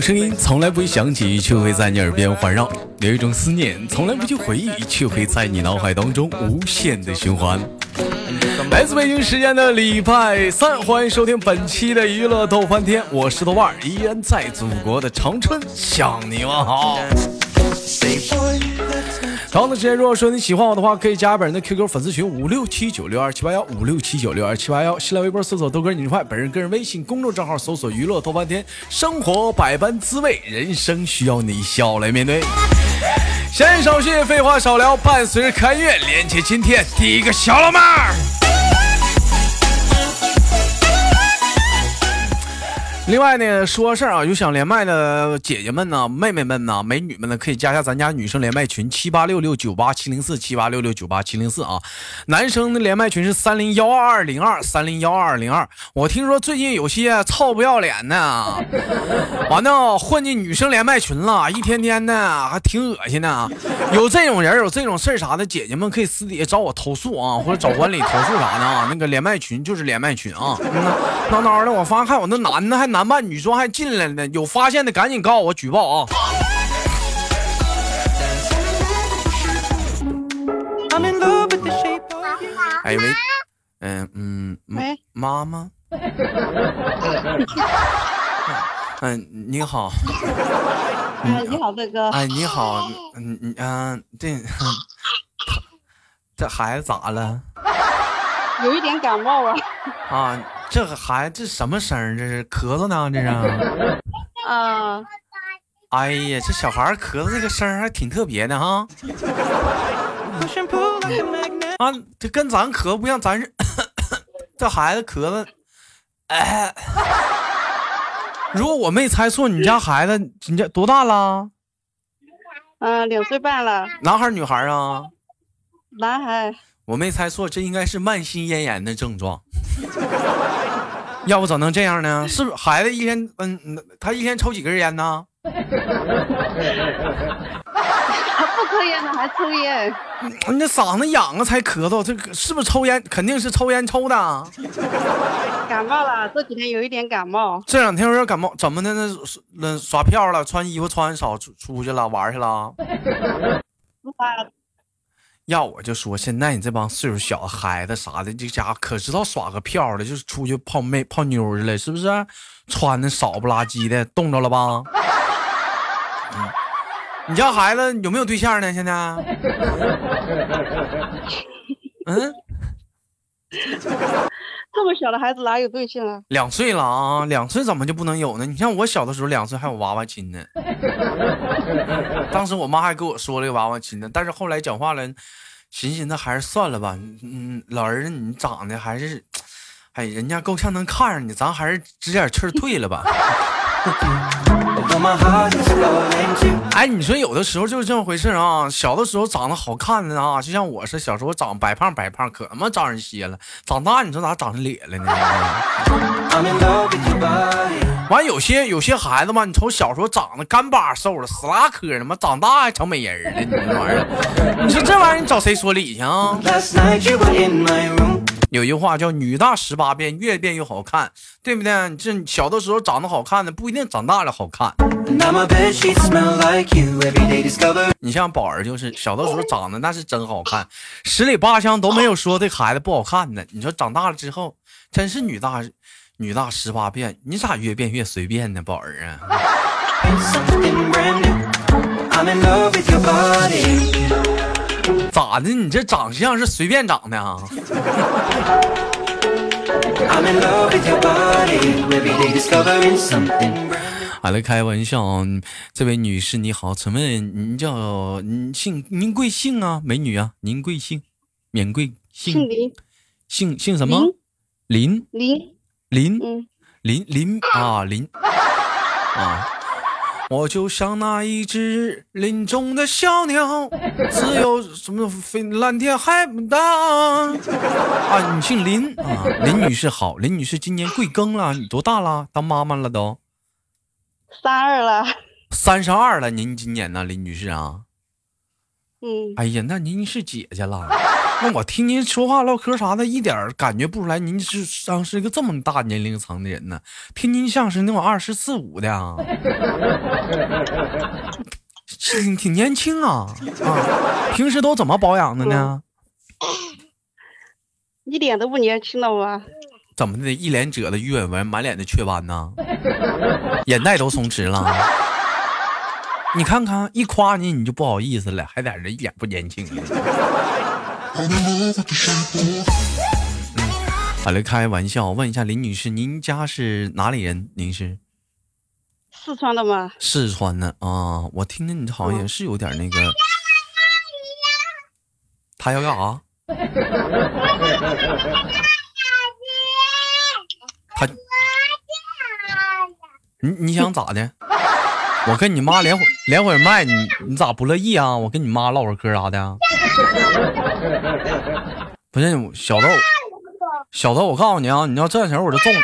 声音从来不会响起，却会在你耳边环绕；有一种思念从来不去回忆，却会在你脑海当中无限的循环。来自北京时间的礼拜三，欢迎收听本期的娱乐逗翻天，我是豆瓣，依然在祖国的长春向你问好。长的时间，如果说你喜欢我的话，可以加本人的 QQ 粉丝群五六七九六二七八幺五六七九六二七八幺，新浪微博搜索豆哥你快，本人个人微信公众账号搜索娱乐豆翻天，生活百般滋味，人生需要你笑来面对。闲言少叙，废话少聊，伴随着开乐，连接今天第一个小老妹儿。另外呢，说个事儿啊，有想连麦的姐姐们呢、妹妹们呢、美女们呢，可以加一下咱家女生连麦群七八六六九八七零四七八六六九八七零四啊。男生的连麦群是三零幺二二零二三零幺二二零二。我听说最近有些臭不要脸的，完了混进女生连麦群了，一天天的还挺恶心的。有这种人有这种事儿啥的，姐姐们可以私底下找我投诉啊，或者找管理投诉啥的啊。那个连麦群就是连麦群啊。闹闹的，我发现还有那男的还男扮女装还进来呢，有发现的赶紧告我举报啊！哎喂，嗯嗯，喂，妈妈，嗯，你好，哎，你好，大哥。哎，你好，嗯嗯嗯，这 这孩子咋了？有一点感冒啊。啊，这个孩子这什么声？这是咳嗽呢？这是？啊。哎呀，这小孩咳嗽这个声还挺特别的哈。啊，这跟咱咳不像，咱是这孩子咳嗽。哎，如果我没猜错，你家孩子你家多大了？嗯，两岁半了。男孩女孩啊？男孩。我没猜错，这应该是慢性咽炎的症状。要不怎能这样呢？是不是孩子一天嗯，他一天抽几根烟呢？他不抽烟呢，还抽烟。你这嗓子痒了，才咳嗽。这是不是抽烟？肯定是抽烟抽的。感冒了，这几天有一点感冒。这两天有点感冒，怎么的？呢那耍票了，穿衣服穿少出出去了，玩去了。要我就说，现在你这帮岁数小的孩子啥的，这家伙可知道耍个票了，就是出去泡妹泡妞去了，是不是？穿的少不拉几的，冻着了吧？嗯，你家孩子有没有对象呢？现在？嗯？这么小的孩子哪有对象啊？两岁了啊，两岁怎么就不能有呢？你像我小的时候，两岁还有娃娃亲呢。当时我妈还跟我说了个娃娃亲呢，但是后来讲话了，寻思那还是算了吧。嗯，老儿子你长得还是，哎，人家够呛能看上你，咱还是支点气儿退了吧。哎，你说有的时候就是这么回事啊。小的时候长得好看的啊，就像我是小时候长白胖白胖，可他妈招人稀了。长大你说咋长成咧了呢？完有些有些孩子嘛，你瞅小时候长得干巴瘦了，死拉磕的嘛，长大还成美人了，你这玩意儿，你说这玩意儿你找谁说理去啊？有句话叫“女大十八变，越变越好看”，对不对？这小的时候长得好看的不一定长大了好看。你像宝儿就是小的时候长得那是真好看，十里八乡都没有说这孩子不好看的。你说长大了之后，真是女大女大十八变，你咋越变越随便呢，宝儿啊？咋的？你这长相是随便长的啊？好了，开玩笑啊！这位女士你好，请问您叫您姓您贵姓啊？美女啊，您贵姓？免贵姓？姓林。姓姓什么？林林林嗯林林啊林啊！我就像那一只林中的小鸟，只有什么飞蓝天还不大啊！你姓林啊？林女士好，林女士今年贵庚了？你多大了？当妈妈了都？三二了。三十二了，您今年呢，林女士啊？嗯。哎呀，那您是姐姐了。那我听您说话唠嗑啥的，一点儿感觉不出来，您是像是一个这么大年龄层的人呢。听您像是那种二十四五的啊，挺挺年轻啊啊！平时都怎么保养的呢？一点都不年轻了吗？怎么的？一脸褶子鱼尾纹，满脸的雀斑呢？眼袋都松弛了？你看看，一夸你你就不好意思了，还在这一点不年轻。嗯，好了，开玩笑。问一下林女士，您家是哪里人？您是四川的吗？四川的啊，我听着你好像也是有点那个。他要干啥？他，你你想咋的？我跟你妈连会连会麦，你你咋不乐意啊？我跟你妈唠会儿嗑啥的？不是小豆，小豆，我告诉你啊，你要这样式我就揍你。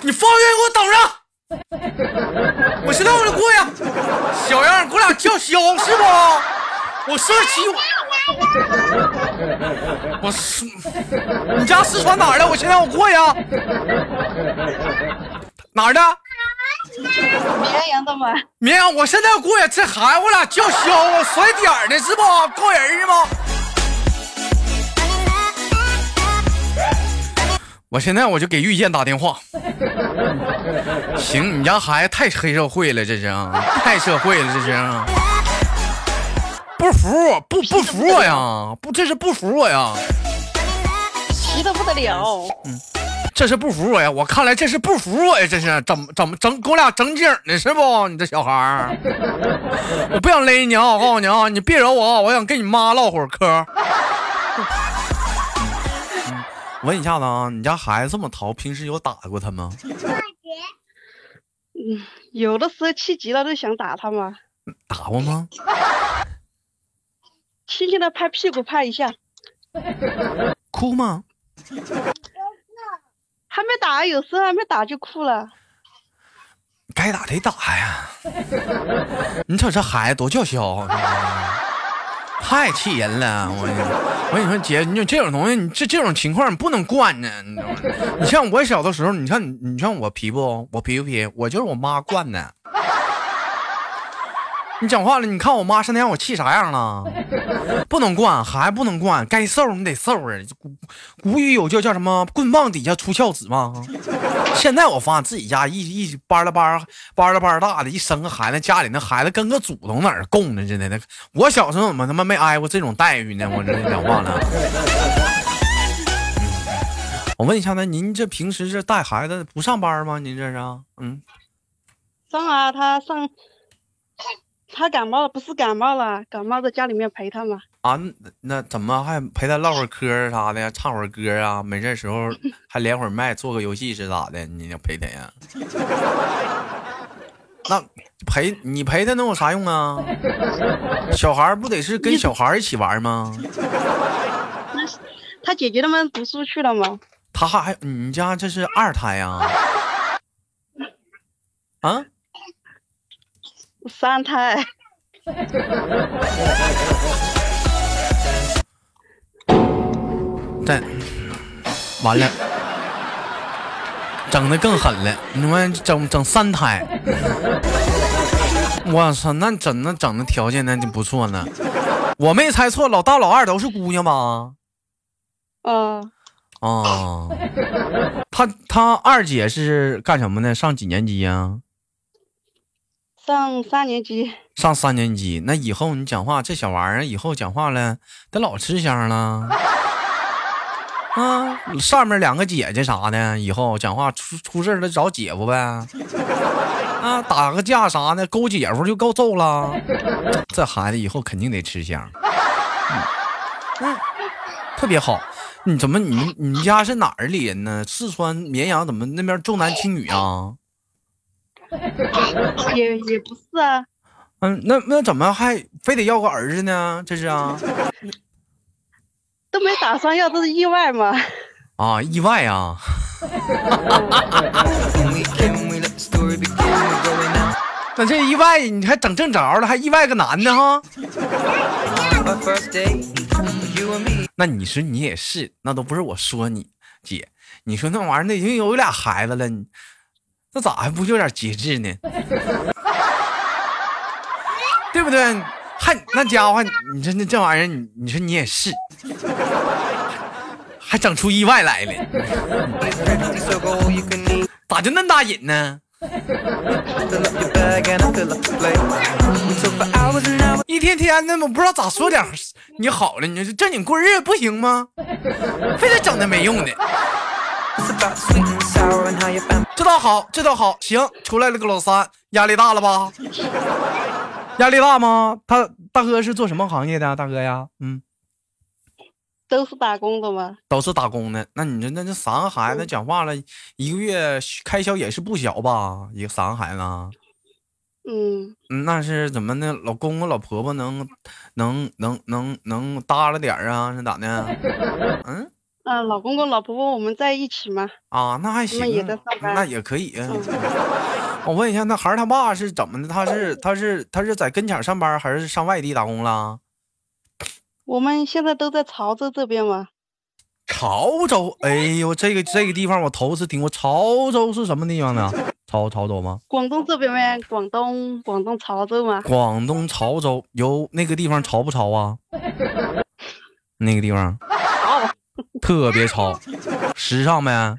你放学给我等着，我现在我就过去。小样，给我俩叫嚣是不？我生气我。我四，你家四川哪儿的？我现在我过呀。哪儿的？绵阳的吗？绵阳，我现在过呀。这孩子我俩叫嚣啊，甩点儿呢是不？够人是吗？我现在我就给遇见打电话。行，你家孩子太黑社会了，这是太社会了，这是。不服，不不服我呀！不，这是不服我呀！急得不得了。嗯，这是不服我呀！我看来这是不服我呀！这是怎么怎么整？给我俩整景呢？是不？你这小孩儿，我不想勒你啊！我告诉你啊，你别惹我，我想跟你妈唠会儿嗑。问一下子啊，你家孩子这么淘，平时有打过他吗？嗯，有的时候气急了都想打他吗。打过吗？轻轻的拍屁股，拍一下。哭吗？打，有时候还没打就哭了。该打得打呀！你瞅这孩子多叫嚣，太气人了！我我跟你说，姐，你这种东西，你这这种情况你不能惯着，你？像我小的时候，你看你，你像我皮不？我皮不皮？我就是我妈惯的。你讲话了，你看我妈现在让我气啥样了？不能惯，孩子不能惯，该受你得受啊！古古语有叫叫什么“棍棒底下出孝子”吗？现在我发现自己家一一班了班班了班大的，一生个孩子，家里那孩子跟个祖宗哪儿供呢？真的，我小时候怎么他妈没挨过这种待遇呢？我这讲话了。我问一下，那您这平时是带孩子不上班吗？您这是？嗯，上啊，他上。他感冒了，不是感冒了，感冒在家里面陪他嘛。啊，那怎么还陪他唠会儿嗑啥的，唱会儿歌啊？没事时候 还连会儿麦，做个游戏是咋的？你要陪他呀？那陪你陪他能有啥用啊？小孩不得是跟小孩一起玩吗？那 他姐姐他们读书去了吗？他还你家这是二胎呀？啊？三胎，但，完了，整的更狠了。你们整整三胎，我操，那整那整的条件那就不错呢。我没猜错，老大老二都是姑娘吧？嗯。哦，他他二姐是干什么的？上几年级呀？上三年级，上三年级，那以后你讲话这小玩意儿以后讲话了得老吃香了。啊，上面两个姐姐啥的，以后讲话出出事了找姐夫呗。啊，打个架啥的勾姐夫就够揍了。这孩子以后肯定得吃香。嗯，特别好。你怎么你你家是哪儿里人呢？四川绵阳怎么那边重男轻女啊？也也不是啊，嗯，那那怎么还非得要个儿子呢？这是啊，都没打算要，这是意外吗？啊，意外啊！那这意外你还整正着了，还意外个男的哈？那你说你也是，那都不是我说你姐，你说那玩意儿那已经有俩孩子了，那咋还不有点节制呢？对不对？还那家伙，你说那这玩意儿，你说你也是，还整出意外来了，咋就那大瘾呢？一天天的，我不知道咋说点你好了，你说正经过日子不行吗？非得整那没用的。这倒好，这倒好，行，出来了个老三，压力大了吧？压力大吗？他大哥是做什么行业的？大哥呀，嗯，都是打工的吗？都是打工的。那你说，那这三个孩子讲话了，一个月开销也是不小吧？一个三个孩子。嗯，那是怎么的？老公公老婆婆能能能能能搭了点啊？是咋的？嗯。嗯，老公公老婆婆我们在一起吗？啊，那还行，也在上班，那也可以。我问一下，那孩儿他爸是怎么的？他是他是他是在跟前上班，还是上外地打工了？我们现在都在潮州这边嘛。潮州，哎呦，这个这个地方我头次听过。潮州是什么地方呢？潮潮州吗？广东这边吗？广东广东潮州吗？广东潮州有那个地方潮不潮啊？那个地方。特别潮，时尚呗，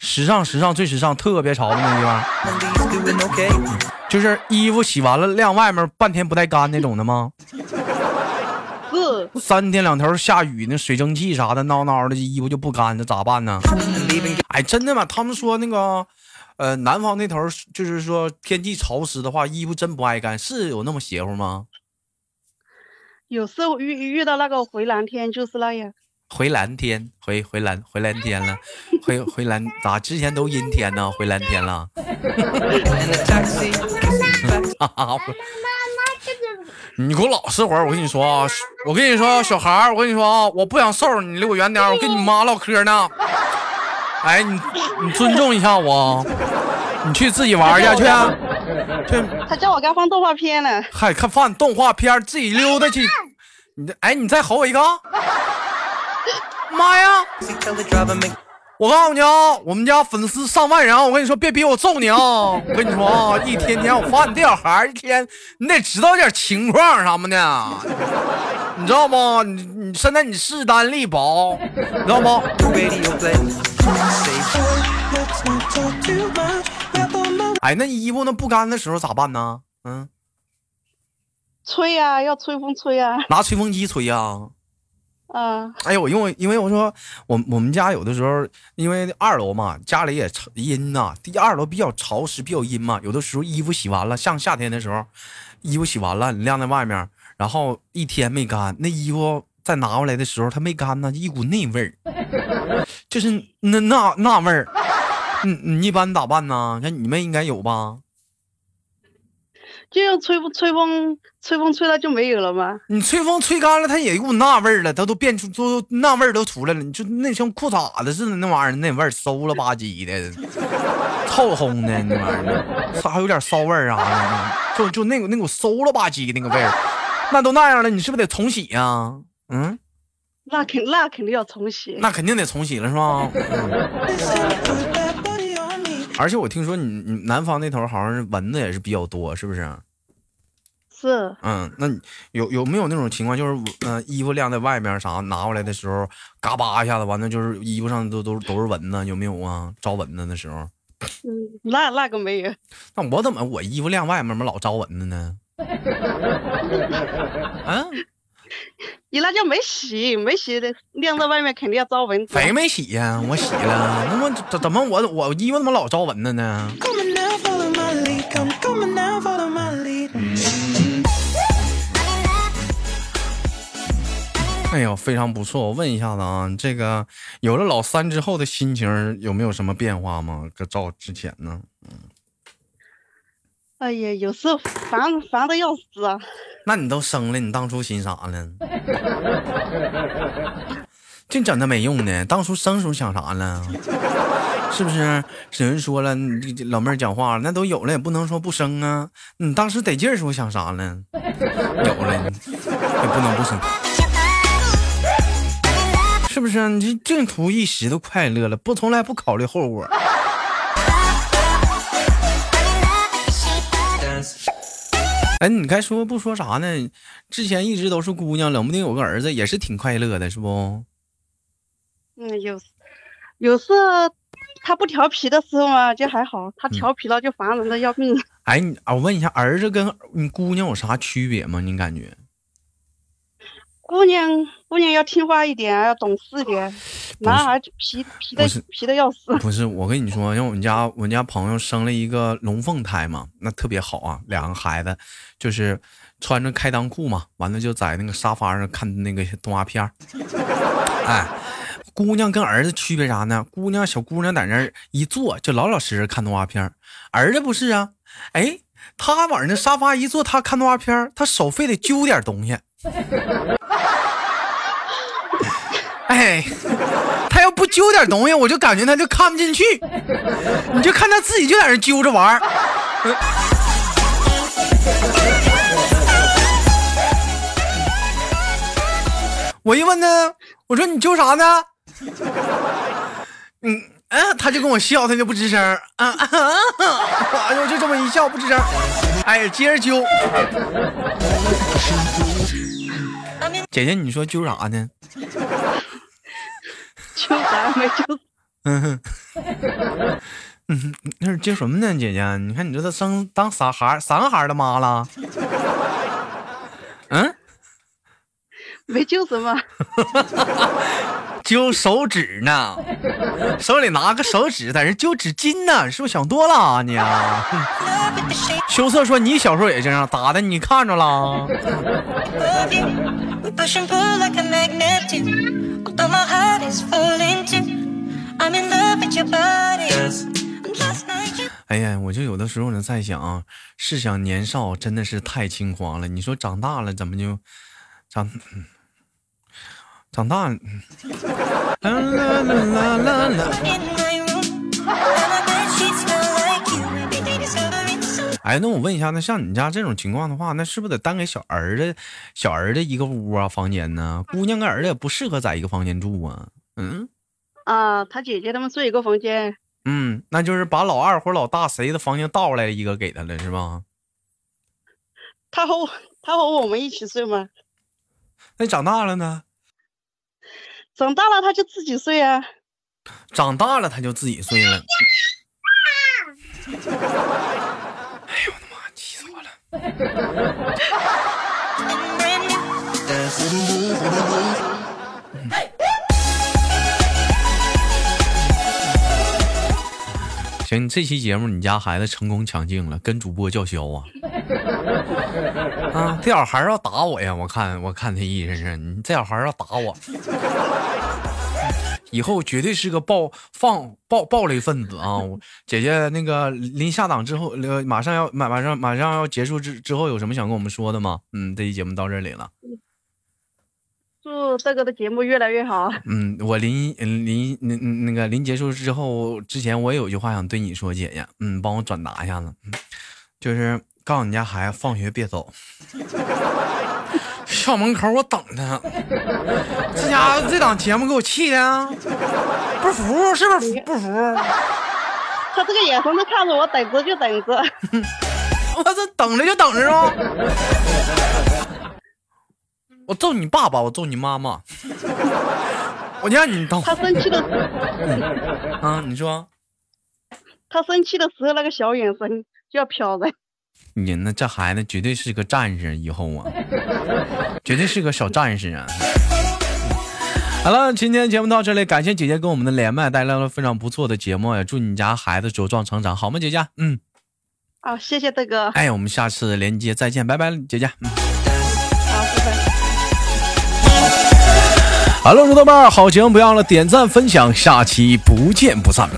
时尚时尚最时尚，特别潮的那地方，就是衣服洗完了晾外面半天不带干那种的吗？是。三天两头下雨，那水蒸气啥的闹闹的，衣服就不干，那咋办呢？哎，真的吗？他们说那个，呃，南方那头就是说天气潮湿的话，衣服真不爱干，是有那么邪乎吗？有时候遇遇到那个回南天就是那样。回蓝天，回回蓝回蓝天了，回回蓝咋之前都阴天呢？回蓝天了。你给我老实会儿，我跟你说啊，我跟你说，小孩儿，我跟你说啊，我不想收拾你，离我远点我跟你妈唠嗑呢。哎，你你尊重一下我，你去自己玩去去。去。他叫我给他放动画片了。还看放动画片，自己溜达去。你哎，你再吼我一个。妈呀！我告诉你啊，我们家粉丝上万人啊！我跟你说，别逼我揍你啊！我跟你说啊，一天天我发你这小孩一天你得知道点情况什么的，你知道吗？你你现在你势单力薄，你知道吗？哎，那衣服那不干的时候咋办呢？嗯，吹呀，要吹风吹呀，拿吹风机吹呀。啊，哎呦，我因为因为我说我我们家有的时候因为二楼嘛，家里也阴呐，第二楼比较潮湿，比较阴嘛。有的时候衣服洗完了，像夏天的时候，衣服洗完了，你晾在外面，然后一天没干，那衣服再拿回来的时候，它没干呢，一股那味儿，就是那那那味儿。你你一般咋办呢？那你们应该有吧？就用吹风吹风吹风吹了就没有了吗？你吹风吹干了，它也一股那味儿了，它都变出都那味儿都出来了。你就那像裤衩子似的那玩意儿，那味儿馊了吧唧的，臭烘的那玩意儿，还有点骚味儿啊，就就那股那股馊了吧唧那个味儿，那都那样了，你是不是得重洗呀？嗯，那肯那肯定要重洗，那肯定得重洗了是吧？而且我听说你你南方那头好像是蚊子也是比较多，是不是？是。嗯，那有有没有那种情况，就是嗯衣服晾在外面啥，拿回来的时候嘎巴一下子，完了就是衣服上都都都是蚊子，有没有啊？招蚊子的时候？嗯，那那个没有。那我怎么我衣服晾外面怎么老招蚊子呢？啊？你那叫没洗，没洗的晾在外面肯定要招蚊子。谁没洗呀？我洗了，那么怎怎么我我衣服怎么老招蚊子呢？哎呦，非常不错！我问一下子啊，这个有了老三之后的心情有没有什么变化吗？搁照之前呢？哎呀，有时候烦烦的要死啊！那你都生了，你当初寻啥呢？净整那没用的，当初生时候想啥呢？是不是？有人说了，你老妹儿讲话那都有了，也不能说不生啊。你当时得劲儿时候想啥呢？有了，也不能不生，是不是？你这净图一时的快乐了，不从来不考虑后果。哎，你该说不说啥呢？之前一直都是姑娘，冷不丁有个儿子，也是挺快乐的，是不？嗯，有有时候他不调皮的时候嘛，就还好；他调皮了，就烦人的要命。哎，你我问一下，儿子跟你姑娘有啥区别吗？你感觉？姑娘，姑娘要听话一点，要懂事一点。男孩皮皮的皮的要死。不是，我跟你说，因为我们家我们家朋友生了一个龙凤胎嘛，那特别好啊，两个孩子，就是穿着开裆裤嘛，完了就在那个沙发上看那个动画片 哎，姑娘跟儿子区别啥呢？姑娘小姑娘在那儿一坐就老老实实看动画片儿子不是啊，哎，他往那沙发一坐，他看动画片他手非得揪点东西。哎，他要不揪点东西，我就感觉他就看不进去。你就看他自己就在那揪着玩儿。我一问他，我说你揪啥呢？嗯嗯，他就跟我笑，他就不吱声。啊啊啊！我就这么一笑不吱声。哎，接着揪。姐姐，你说揪啥呢？就啥没就？嗯哼，嗯，那是接什么呢？姐姐，你看你这都生当仨孩三个孩的妈了。嗯，没揪什么。揪手指呢，手里拿个手指在这揪纸巾呢，是不是想多了啊你？羞涩说你小时候也这样咋的，你看着了。哎呀，我就有的时候呢在想，试想年少真的是太轻狂了。你说长大了怎么就长？长大了，哎，那我问一下，那像你家这种情况的话，那是不是得单给小儿子、小儿子一个屋啊、房间呢？姑娘跟儿子也不适合在一个房间住啊。嗯，啊，他姐姐他们睡一个房间。嗯，那就是把老二或老大谁的房间倒过来一个给他了，是吧？他和他和我们一起睡吗？那长大了呢？长大了他就自己睡啊，长大了他就自己睡了。哎呦我的妈，气死我了！行，这期节目你家孩子成功抢镜了，跟主播叫嚣啊！啊，这小孩要打我呀！我看，我看他意思是，你这小孩要打我，以后绝对是个暴放暴暴力分子啊！姐姐，那个临下档之后，马上要马马上马上要结束之之后，有什么想跟我们说的吗？嗯，这期节目到这里了。祝这个的节目越来越好。嗯，我临临那那个临结束之后之前，我也有句话想对你说，姐姐，嗯，帮我转达一下子，就是告诉你家孩子放学别走，校门口我等他。这家伙这档节目给我气的，不服是不是不服？他这个眼神都看着我，等着就等着。我这等着就等着啊。我揍你爸爸，我揍你妈妈，我让你等。他生气的，啊，你说，他生气的时候那个小眼神就要瞟人。你那这孩子绝对是个战士，以后啊，绝对是个小战士啊。好了，今天节目到这里，感谢姐姐跟我们的连麦带来了非常不错的节目，也祝你家孩子茁壮成长，好吗，姐姐？嗯。好，谢谢大哥。哎，我们下次连接再见，拜拜，姐姐。嗯。好，拜拜。Hello，豆瓣儿，好节目不要了，点赞分享，下期不见不散。